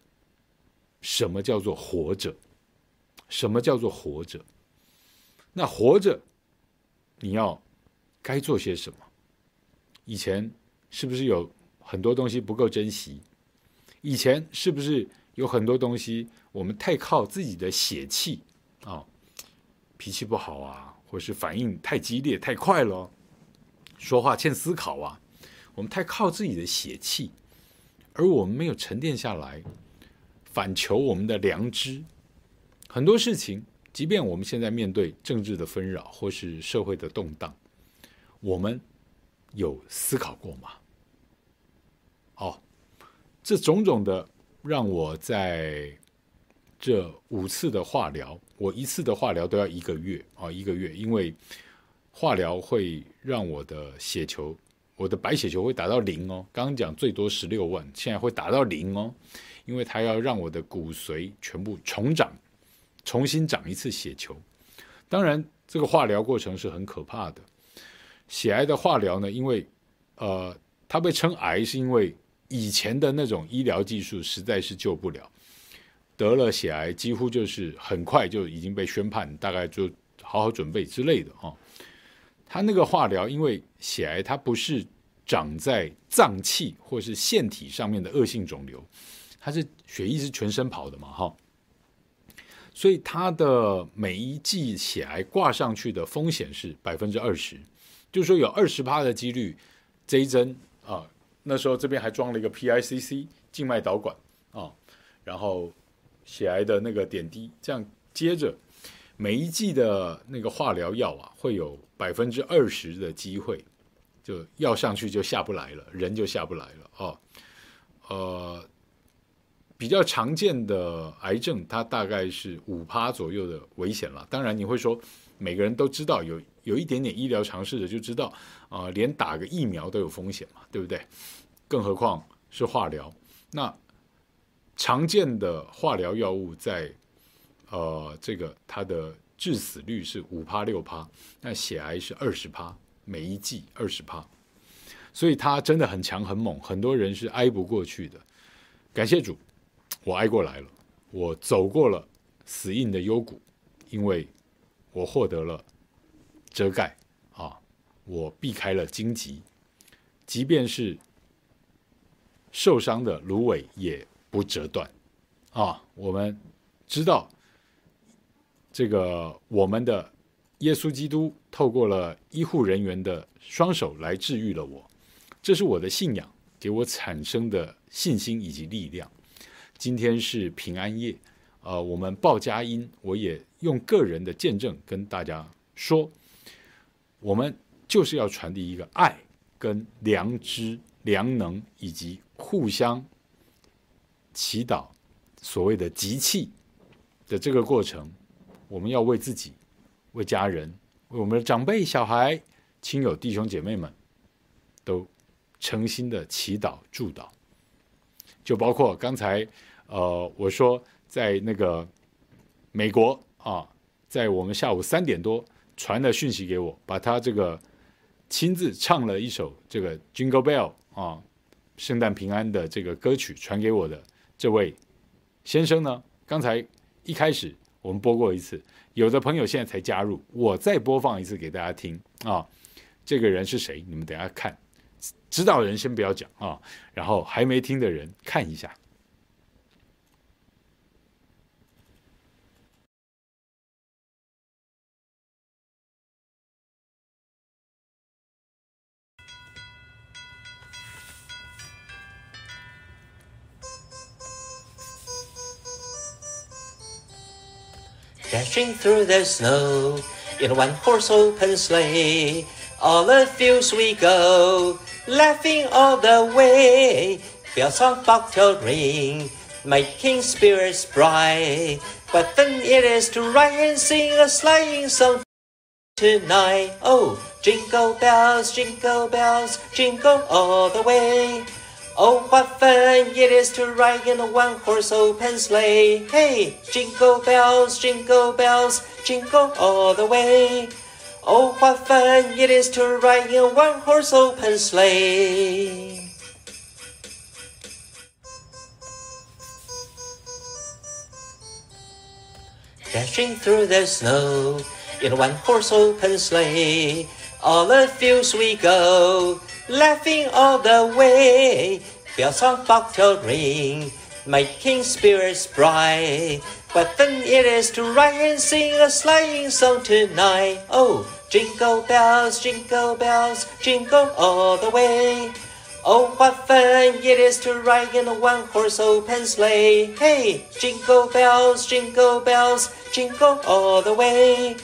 什么叫做活着？什么叫做活着？那活着，你要该做些什么？以前。是不是有很多东西不够珍惜？以前是不是有很多东西我们太靠自己的血气啊，脾气不好啊，或是反应太激烈太快了，说话欠思考啊，我们太靠自己的血气，而我们没有沉淀下来，反求我们的良知。很多事情，即便我们现在面对政治的纷扰或是社会的动荡，我们有思考过吗？哦，这种种的让我在这五次的化疗，我一次的化疗都要一个月啊，一个月，因为化疗会让我的血球，我的白血球会达到零哦。刚刚讲最多十六万，现在会达到零哦，因为它要让我的骨髓全部重长，重新长一次血球。当然，这个化疗过程是很可怕的。血癌的化疗呢，因为呃，它被称癌是因为。以前的那种医疗技术实在是救不了，得了血癌几乎就是很快就已经被宣判，大概就好好准备之类的啊。他那个化疗，因为血癌它不是长在脏器或是腺体上面的恶性肿瘤，它是血液是全身跑的嘛哈，所以它的每一剂血癌挂上去的风险是百分之二十，就是说有二十趴的几率这一针啊。那时候这边还装了一个 PICC 静脉导管啊，然后血癌的那个点滴，这样接着每一剂的那个化疗药啊，会有百分之二十的机会，就药上去就下不来了，人就下不来了哦。呃，比较常见的癌症，它大概是五趴左右的危险了。当然你会说，每个人都知道有有一点点医疗常识的就知道。啊、连打个疫苗都有风险嘛，对不对？更何况是化疗。那常见的化疗药物在呃，这个它的致死率是五趴六趴，那血癌是二十趴，每一剂二十趴，所以它真的很强很猛，很多人是挨不过去的。感谢主，我挨过来了，我走过了死硬的幽谷，因为我获得了遮盖啊。我避开了荆棘，即便是受伤的芦苇也不折断。啊，我们知道这个我们的耶稣基督透过了医护人员的双手来治愈了我，这是我的信仰给我产生的信心以及力量。今天是平安夜，呃，我们报佳音，我也用个人的见证跟大家说，我们。就是要传递一个爱、跟良知、良能以及互相祈祷，所谓的集气的这个过程，我们要为自己、为家人、为我们的长辈、小孩、亲友、弟兄姐妹们，都诚心的祈祷祝祷。就包括刚才呃我说在那个美国啊，在我们下午三点多传了讯息给我，把他这个亲自唱了一首这个 Jingle Bell 啊，圣诞平安的这个歌曲传给我的这位先生呢，刚才一开始我们播过一次，有的朋友现在才加入，我再播放一次给大家听啊。这个人是谁？你们等下看，知道人先不要讲啊，然后还没听的人看一下。Dashing through the snow in a one-horse open sleigh, all the fields we go, laughing all the way. Bells on bobtail ring, making spirits bright. What fun it is to ride and sing a sleighing song tonight! Oh, jingle bells, jingle bells, jingle all the way. Oh, what fun it is to ride in a one-horse open sleigh! Hey, jingle bells, jingle bells, jingle all the way. Oh, what fun it is to ride in a one-horse open sleigh! Dashing through the snow in a one-horse open sleigh, all the fields we go, laughing all the way. Bells on bobtail ring, making spirits bright. What fun it is to ride and sing a sleighing song tonight! Oh, jingle bells, jingle bells, jingle all the way. Oh, what fun it is to ride in a one-horse open sleigh! Hey, jingle bells, jingle bells, jingle all the way.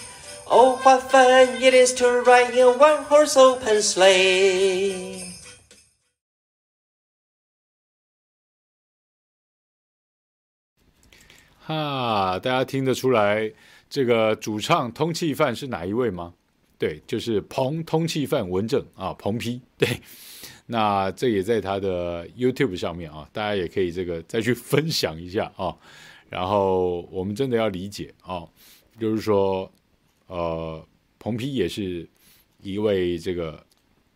Oh, what fun it is to ride in a one-horse open sleigh! 哈，大家听得出来这个主唱通气犯是哪一位吗？对，就是彭通气犯文正啊，彭批。对，那这也在他的 YouTube 上面啊，大家也可以这个再去分享一下啊。然后我们真的要理解啊，就是说，呃，彭批也是一位这个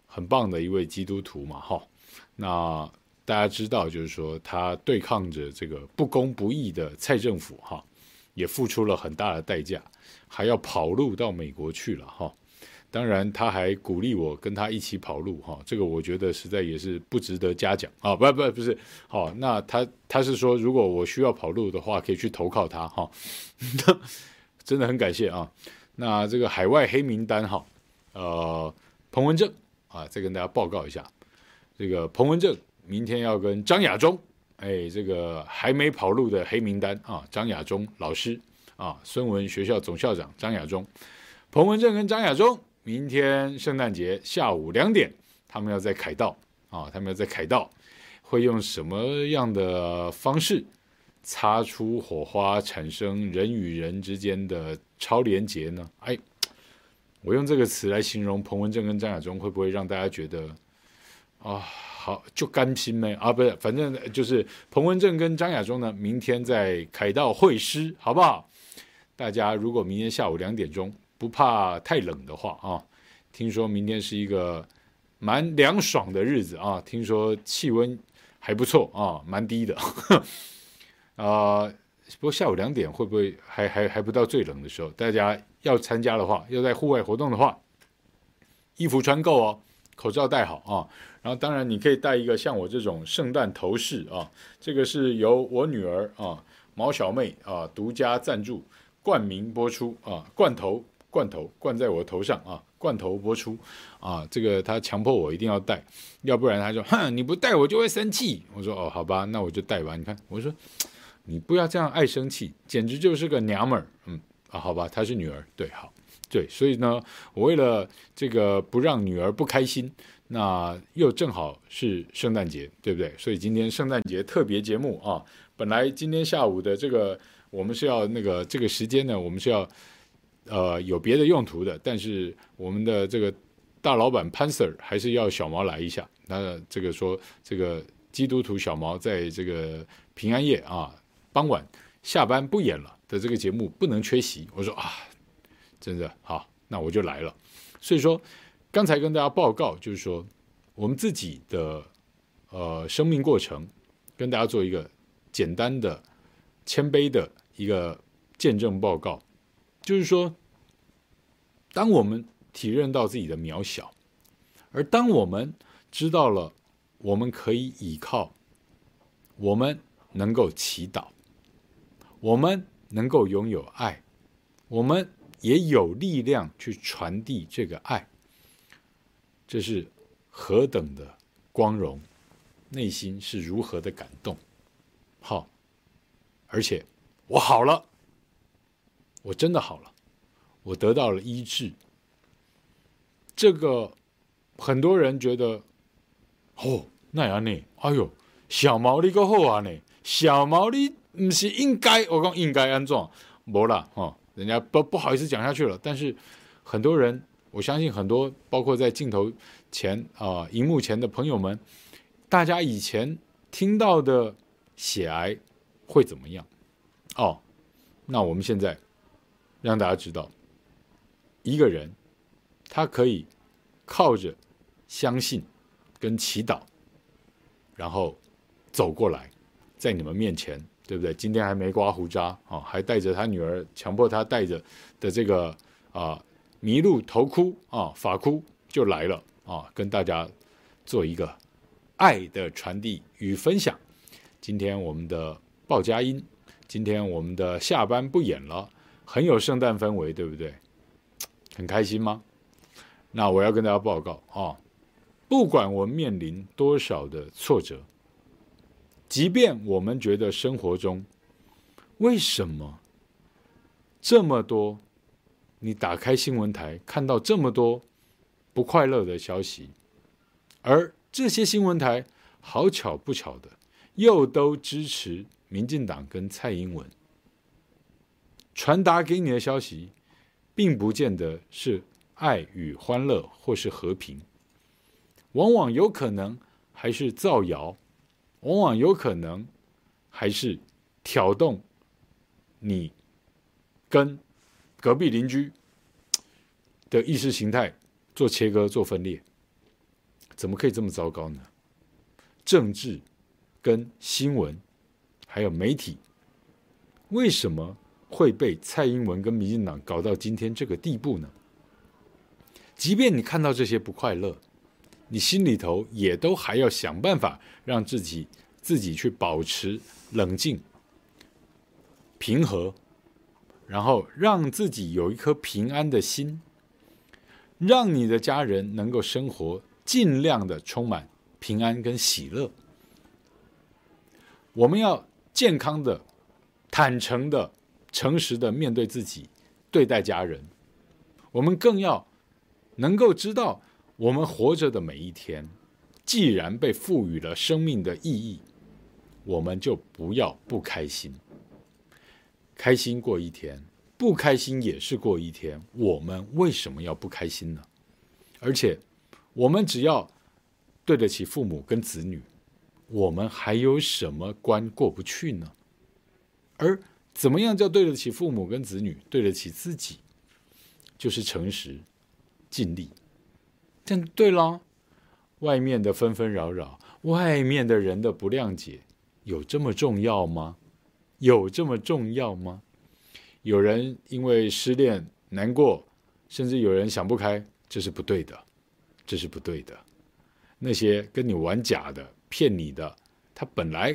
很棒的一位基督徒嘛，哈。那。大家知道，就是说他对抗着这个不公不义的蔡政府，哈，也付出了很大的代价，还要跑路到美国去了，哈。当然，他还鼓励我跟他一起跑路，哈，这个我觉得实在也是不值得嘉奖啊，不不不是，好，那他他是说，如果我需要跑路的话，可以去投靠他，哈，真的很感谢啊。那这个海外黑名单，哈，呃，彭文正啊，再跟大家报告一下，这个彭文正。明天要跟张亚中，哎，这个还没跑路的黑名单啊，张亚中老师啊，孙文学校总校长张亚中，彭文正跟张亚中，明天圣诞节下午两点，他们要在凯道啊，他们要在凯道，会用什么样的方式擦出火花，产生人与人之间的超连结呢？哎，我用这个词来形容彭文正跟张亚中，会不会让大家觉得啊？好，就甘心没啊？不是，反正就是彭文正跟张亚中呢，明天在凯道会师，好不好？大家如果明天下午两点钟不怕太冷的话啊，听说明天是一个蛮凉爽的日子啊，听说气温还不错啊，蛮低的。啊，不过下午两点会不会还还还不到最冷的时候？大家要参加的话，要在户外活动的话，衣服穿够哦，口罩戴好啊。然后，当然你可以带一个像我这种圣诞头饰啊，这个是由我女儿啊毛小妹啊独家赞助冠名播出啊，罐头罐头灌在我头上啊，罐头播出啊，这个她强迫我一定要戴，要不然她说哼你不戴我就会生气。我说哦好吧，那我就戴吧。你看我说你不要这样爱生气，简直就是个娘们儿。嗯啊好吧，她是女儿对好对，所以呢，我为了这个不让女儿不开心。那又正好是圣诞节，对不对？所以今天圣诞节特别节目啊，本来今天下午的这个我们是要那个这个时间呢，我们是要呃有别的用途的，但是我们的这个大老板潘 Sir 还是要小毛来一下。那这个说这个基督徒小毛在这个平安夜啊傍晚下班不演了，的这个节目不能缺席。我说啊，真的好，那我就来了。所以说，刚才跟大家报告，就是说我们自己的呃生命过程，跟大家做一个简单的、谦卑的一个见证报告，就是说，当我们体认到自己的渺小，而当我们知道了我们可以依靠，我们能够祈祷，我们能够拥有爱，我们也有力量去传递这个爱，这是何等的光荣，内心是如何的感动。好，而且我好了，我真的好了，我得到了医治。这个很多人觉得，哦，那样呢？哎呦，小毛利个好啊呢？小毛利不是应该？我讲应该安怎？没了哈，人家不不好意思讲下去了。但是很多人，我相信很多，包括在镜头前啊、荧幕前的朋友们，大家以前听到的血癌会怎么样？哦，那我们现在让大家知道，一个人。他可以靠着相信跟祈祷，然后走过来，在你们面前，对不对？今天还没刮胡渣啊，还带着他女儿，强迫他带着的这个啊麋鹿头箍啊发箍就来了啊，跟大家做一个爱的传递与分享。今天我们的鲍佳音，今天我们的下班不演了，很有圣诞氛围，对不对？很开心吗？那我要跟大家报告啊，不管我面临多少的挫折，即便我们觉得生活中为什么这么多，你打开新闻台看到这么多不快乐的消息，而这些新闻台好巧不巧的又都支持民进党跟蔡英文，传达给你的消息，并不见得是。爱与欢乐，或是和平，往往有可能还是造谣，往往有可能还是挑动你跟隔壁邻居的意识形态做切割、做分裂。怎么可以这么糟糕呢？政治跟新闻还有媒体，为什么会被蔡英文跟民进党搞到今天这个地步呢？即便你看到这些不快乐，你心里头也都还要想办法让自己自己去保持冷静、平和，然后让自己有一颗平安的心，让你的家人能够生活尽量的充满平安跟喜乐。我们要健康的、坦诚的、诚实的面对自己，对待家人。我们更要。能够知道我们活着的每一天，既然被赋予了生命的意义，我们就不要不开心。开心过一天，不开心也是过一天。我们为什么要不开心呢？而且，我们只要对得起父母跟子女，我们还有什么关过不去呢？而怎么样叫对得起父母跟子女，对得起自己，就是诚实。尽力，这样对了。外面的纷纷扰扰，外面的人的不谅解，有这么重要吗？有这么重要吗？有人因为失恋难过，甚至有人想不开，这是不对的，这是不对的。那些跟你玩假的、骗你的，他本来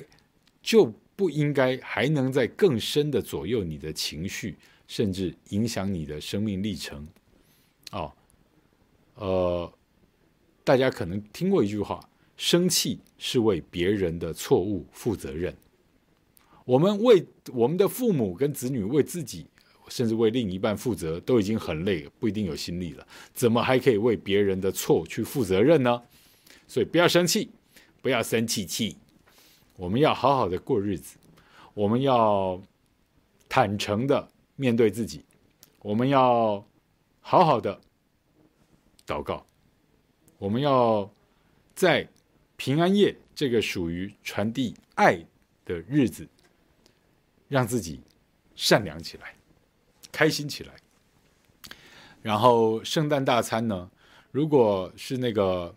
就不应该还能在更深的左右你的情绪，甚至影响你的生命历程。哦。呃，大家可能听过一句话：“生气是为别人的错误负责任。”我们为我们的父母跟子女，为自己，甚至为另一半负责，都已经很累了，不一定有心力了，怎么还可以为别人的错去负责任呢？所以不要生气，不要生气气，我们要好好的过日子，我们要坦诚的面对自己，我们要好好的。祷告，我们要在平安夜这个属于传递爱的日子，让自己善良起来，开心起来。然后圣诞大餐呢，如果是那个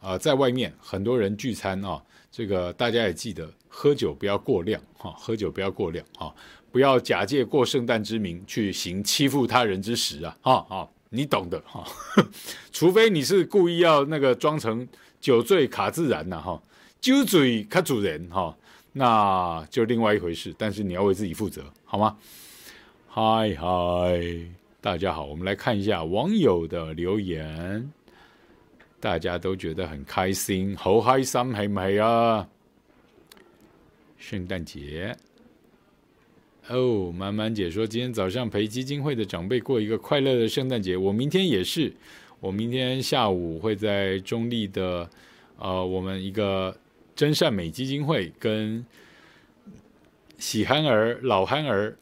啊、呃，在外面很多人聚餐啊，这个大家也记得喝酒不要过量哈、啊，喝酒不要过量啊，不要假借过圣诞之名去行欺负他人之实啊啊啊！你懂的哈，除非你是故意要那个装成酒醉卡自然呐哈，酒醉卡主人哈，那就另外一回事。但是你要为自己负责，好吗？嗨嗨，大家好，我们来看一下网友的留言，大家都觉得很开心，好开心系唔系啊？圣诞节。哦，满满姐说今天早上陪基金会的长辈过一个快乐的圣诞节，我明天也是，我明天下午会在中立的，呃，我们一个真善美基金会跟喜憨儿、老憨儿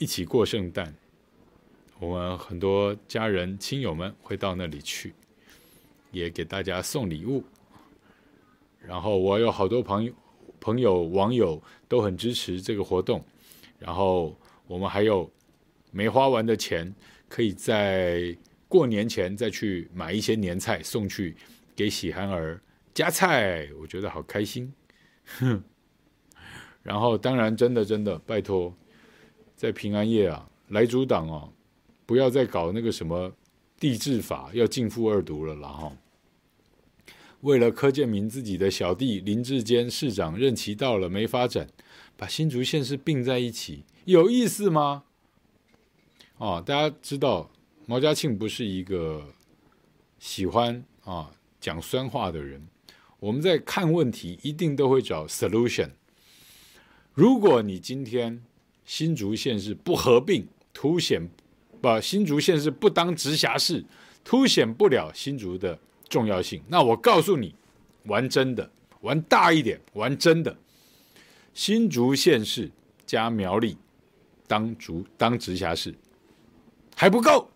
一起过圣诞，我们很多家人亲友们会到那里去，也给大家送礼物，然后我有好多朋友、朋友、网友都很支持这个活动。然后我们还有没花完的钱，可以在过年前再去买一些年菜送去给喜憨儿加菜，我觉得好开心。哼。然后当然真的真的拜托，在平安夜啊，来组党哦，不要再搞那个什么地治法要禁复二读了啦哈。为了柯建铭自己的小弟林智坚市长任期到了没发展。把新竹县市并在一起有意思吗？哦，大家知道毛家庆不是一个喜欢啊讲酸话的人。我们在看问题一定都会找 solution。如果你今天新竹县市不合并，凸显把新竹县市不当直辖市，凸显不了新竹的重要性。那我告诉你，玩真的，玩大一点，玩真的。新竹县市加苗栗当竹当直辖市还不够，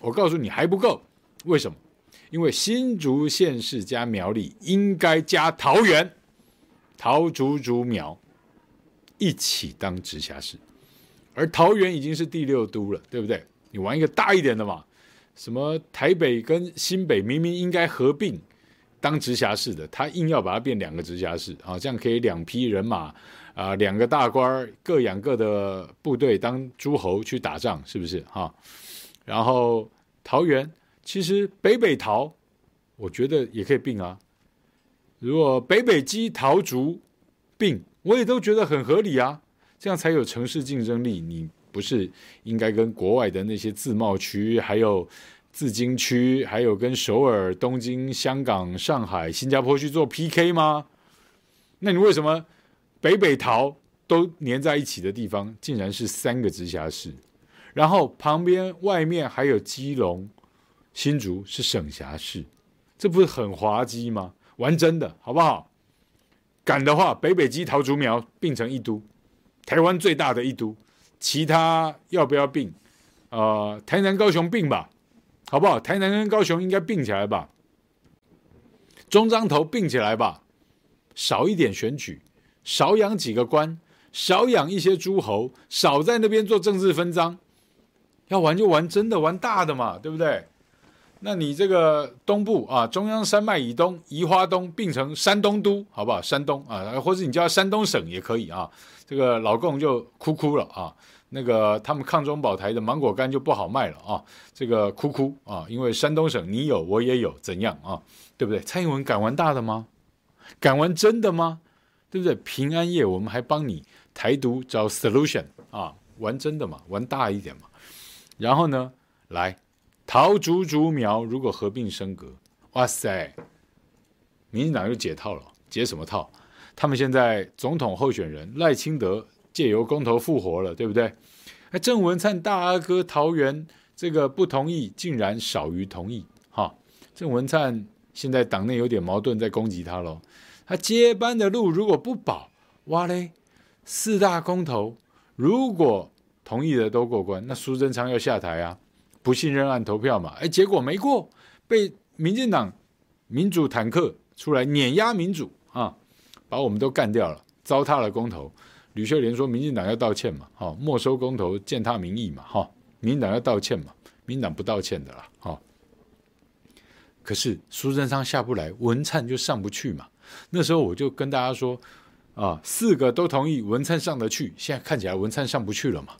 我告诉你还不够，为什么？因为新竹县市加苗栗应该加桃园，桃竹竹苗一起当直辖市，而桃园已经是第六都了，对不对？你玩一个大一点的嘛，什么台北跟新北明明应该合并。当直辖市的，他硬要把它变两个直辖市啊，这样可以两批人马啊，两个大官儿各养各的部队当诸侯去打仗，是不是哈？然后桃园其实北北桃，我觉得也可以并啊。如果北北基桃竹并，我也都觉得很合理啊，这样才有城市竞争力。你不是应该跟国外的那些自贸区还有？自经区还有跟首尔、东京、香港、上海、新加坡去做 PK 吗？那你为什么北北桃都粘在一起的地方，竟然是三个直辖市？然后旁边外面还有基隆、新竹是省辖市，这不是很滑稽吗？玩真的好不好？敢的话，北北基桃竹苗并成一都，台湾最大的一都，其他要不要并？呃，台南、高雄并吧。好不好？台南跟高雄应该并起来吧，中彰投并起来吧，少一点选举，少养几个官，少养一些诸侯，少在那边做政治分赃，要玩就玩真的，玩大的嘛，对不对？那你这个东部啊，中央山脉以东，宜花东并成山东都，好不好？山东啊，或者你叫山东省也可以啊。这个老共就哭哭了啊。那个他们抗中保台的芒果干就不好卖了啊，这个哭哭啊，因为山东省你有我也有，怎样啊？对不对？蔡英文敢玩大的吗？敢玩真的吗？对不对？平安夜我们还帮你台独找 solution 啊，玩真的嘛，玩大一点嘛。然后呢，来桃竹竹苗如果合并升格，哇塞，民进党又解套了，解什么套？他们现在总统候选人赖清德。借由公投复活了，对不对？那郑文灿大阿哥桃园这个不同意，竟然少于同意。哈，郑文灿现在党内有点矛盾，在攻击他喽。他接班的路如果不保，哇嘞，四大公投如果同意的都过关，那苏贞昌要下台啊，不信任案投票嘛。哎，结果没过，被民进党民主坦克出来碾压民主啊，把我们都干掉了，糟蹋了公投。吕秀莲说民进党要道歉嘛，哈，没收公投践踏民意嘛，哈，民进党要道歉嘛，民进党不道歉的啦，哈。可是苏贞昌下不来，文灿就上不去嘛。那时候我就跟大家说，啊，四个都同意文灿上得去，现在看起来文灿上不去了嘛。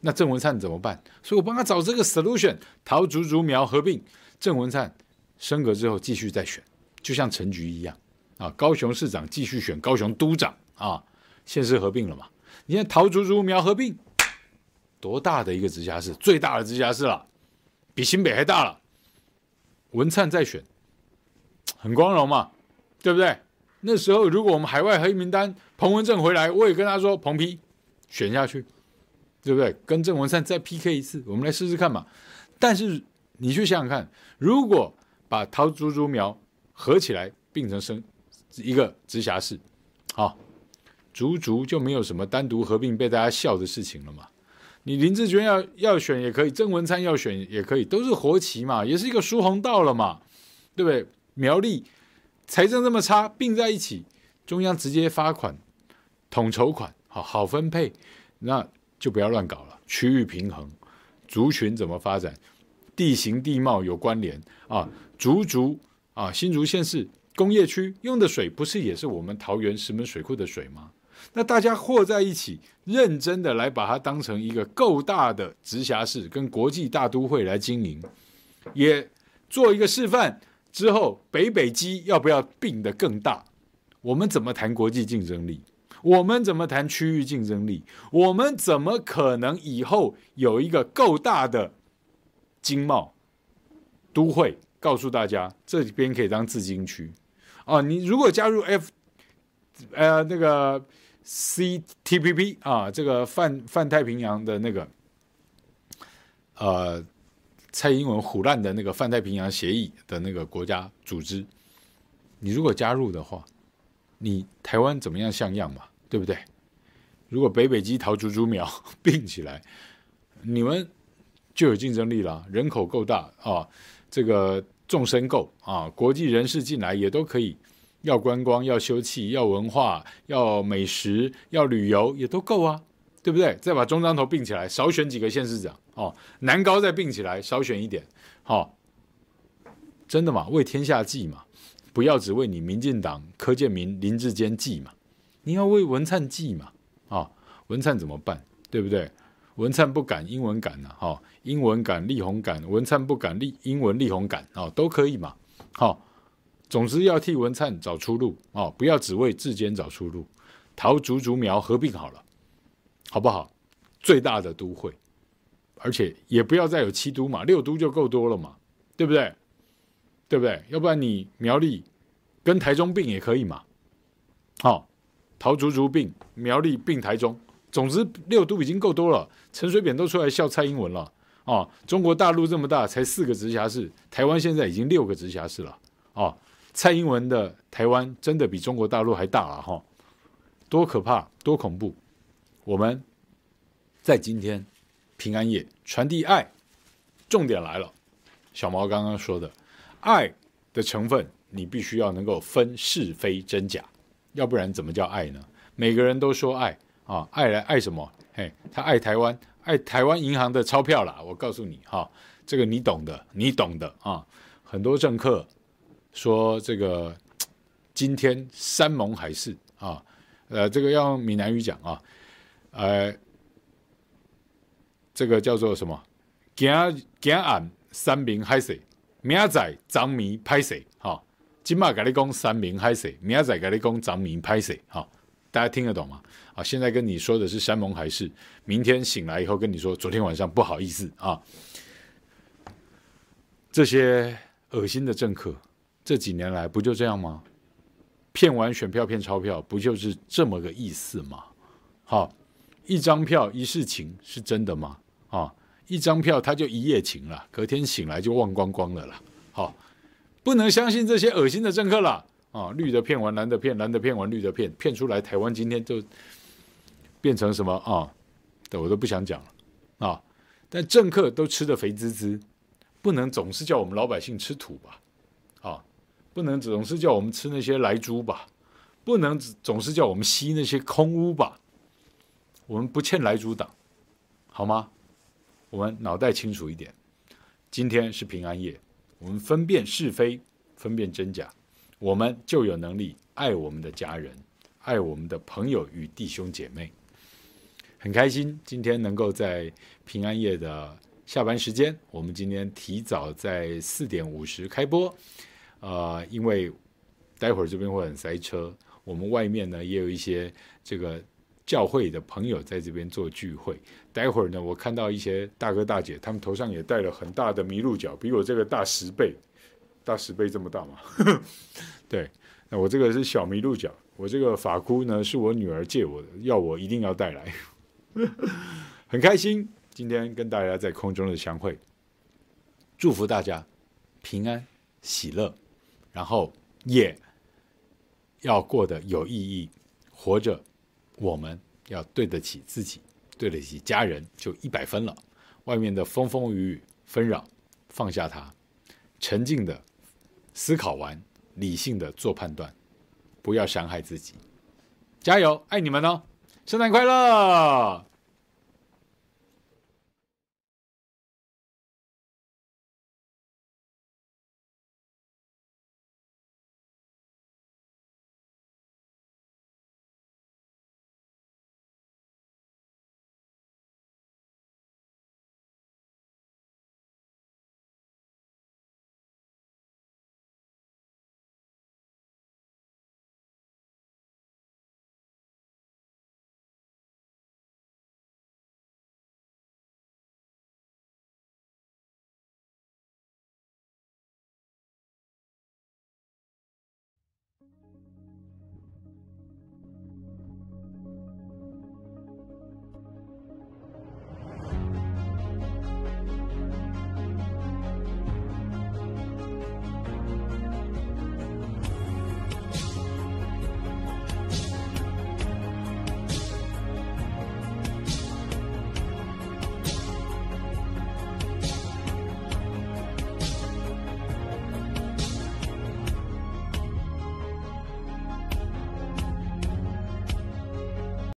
那郑文灿怎么办？所以我帮他找这个 solution，桃竹竹苗合并，郑文灿升格之后继续再选，就像陈菊一样啊，高雄市长继续选高雄都长啊，县市合并了嘛。你看桃竹竹苗合并，多大的一个直辖市，最大的直辖市了，比新北还大了。文灿再选，很光荣嘛，对不对？那时候如果我们海外黑名单彭文正回来，我也跟他说彭批选下去，对不对？跟郑文灿再 PK 一次，我们来试试看嘛。但是你去想想看，如果把桃竹竹苗合起来并成生一个直辖市，好，竹竹就没有什么单独合并被大家笑的事情了嘛。你林志娟要要选也可以，郑文灿要选也可以，都是活棋嘛，也是一个疏洪道了嘛，对不对？苗栗财政这么差，并在一起，中央直接发款，统筹款，好好分配，那就不要乱搞了。区域平衡，族群怎么发展，地形地貌有关联啊，竹竹啊，新竹县市工业区用的水不是也是我们桃园石门水库的水吗？那大家和在一起，认真的来把它当成一个够大的直辖市，跟国际大都会来经营，也做一个示范。之后北北基要不要并得更大？我们怎么谈国际竞争力？我们怎么谈区域竞争力？我们怎么可能以后有一个够大的经贸都会？告诉大家，这边可以当自经区啊！你如果加入 F，呃，那个。CTPP 啊，这个泛泛太平洋的那个，呃，蔡英文唬烂的那个泛太平洋协议的那个国家组织，你如果加入的话，你台湾怎么样像样嘛？对不对？如果北北基桃竹竹苗 并起来，你们就有竞争力了，人口够大啊，这个众生够啊，国际人士进来也都可以。要观光，要休憩，要文化，要美食，要旅游，也都够啊，对不对？再把中彰投并起来，少选几个县市长哦，南高再并起来，少选一点，好、哦，真的嘛？为天下计嘛，不要只为你民进党柯建铭、林志坚计嘛，你要为文灿计嘛，啊、哦，文灿怎么办？对不对？文灿不敢，英文敢呐、啊，哈、哦，英文敢，力宏敢，文灿不敢，力英文力宏敢，哦，都可以嘛，好、哦。总之要替文灿找出路哦，不要只为智坚找出路。桃竹竹苗合并好了，好不好？最大的都会，而且也不要再有七都嘛，六都就够多了嘛，对不对？对不对？要不然你苗栗跟台中并也可以嘛。好、哦，桃竹竹并苗栗并台中，总之六都已经够多了。陈水扁都出来笑蔡英文了哦。中国大陆这么大，才四个直辖市，台湾现在已经六个直辖市了哦。蔡英文的台湾真的比中国大陆还大了哈，多可怕，多恐怖！我们在今天平安夜传递爱，重点来了。小毛刚刚说的，爱的成分你必须要能够分是非真假，要不然怎么叫爱呢？每个人都说爱啊，爱来爱什么？嘿，他爱台湾，爱台湾银行的钞票啦。我告诉你哈，这个你懂的，你懂的啊，很多政客。说这个今天山盟海誓啊，呃，这个要用闽南语讲啊，呃，这个叫做什么？今今暗山盟海誓，明仔昨暝歹势哈。今嘛跟你讲山盟海誓，明仔跟你讲昨暝歹势哈。大家听得懂吗？啊，现在跟你说的是山盟海誓，明天醒来以后跟你说，昨天晚上不好意思啊。这些恶心的政客。这几年来不就这样吗？骗完选票骗钞票，不就是这么个意思吗？好，一张票一世情是真的吗？啊，一张票他就一夜情了，隔天醒来就忘光光了啦。好，不能相信这些恶心的政客了啊！绿的骗完蓝的骗，蓝的骗完绿的骗，骗出来台湾今天就变成什么啊？我都不想讲了啊！但政客都吃得肥滋滋，不能总是叫我们老百姓吃土吧？不能总是叫我们吃那些莱猪吧，不能总是叫我们吸那些空污吧，我们不欠来猪党，好吗？我们脑袋清楚一点。今天是平安夜，我们分辨是非，分辨真假，我们就有能力爱我们的家人，爱我们的朋友与弟兄姐妹。很开心今天能够在平安夜的下班时间，我们今天提早在四点五十开播。呃，因为待会儿这边会很塞车，我们外面呢也有一些这个教会的朋友在这边做聚会。待会儿呢，我看到一些大哥大姐，他们头上也戴了很大的麋鹿角，比我这个大十倍，大十倍这么大嘛。对，那我这个是小麋鹿角，我这个发箍呢是我女儿借我的，要我一定要带来。很开心今天跟大家在空中的相会，祝福大家平安喜乐，然后也要过得有意义，活着我们要对得起自己，对得起家人，就一百分了。外面的风风雨雨纷扰，放下它，沉静的思考完，理性的做判断，不要伤害自己。加油，爱你们哦！圣诞快乐！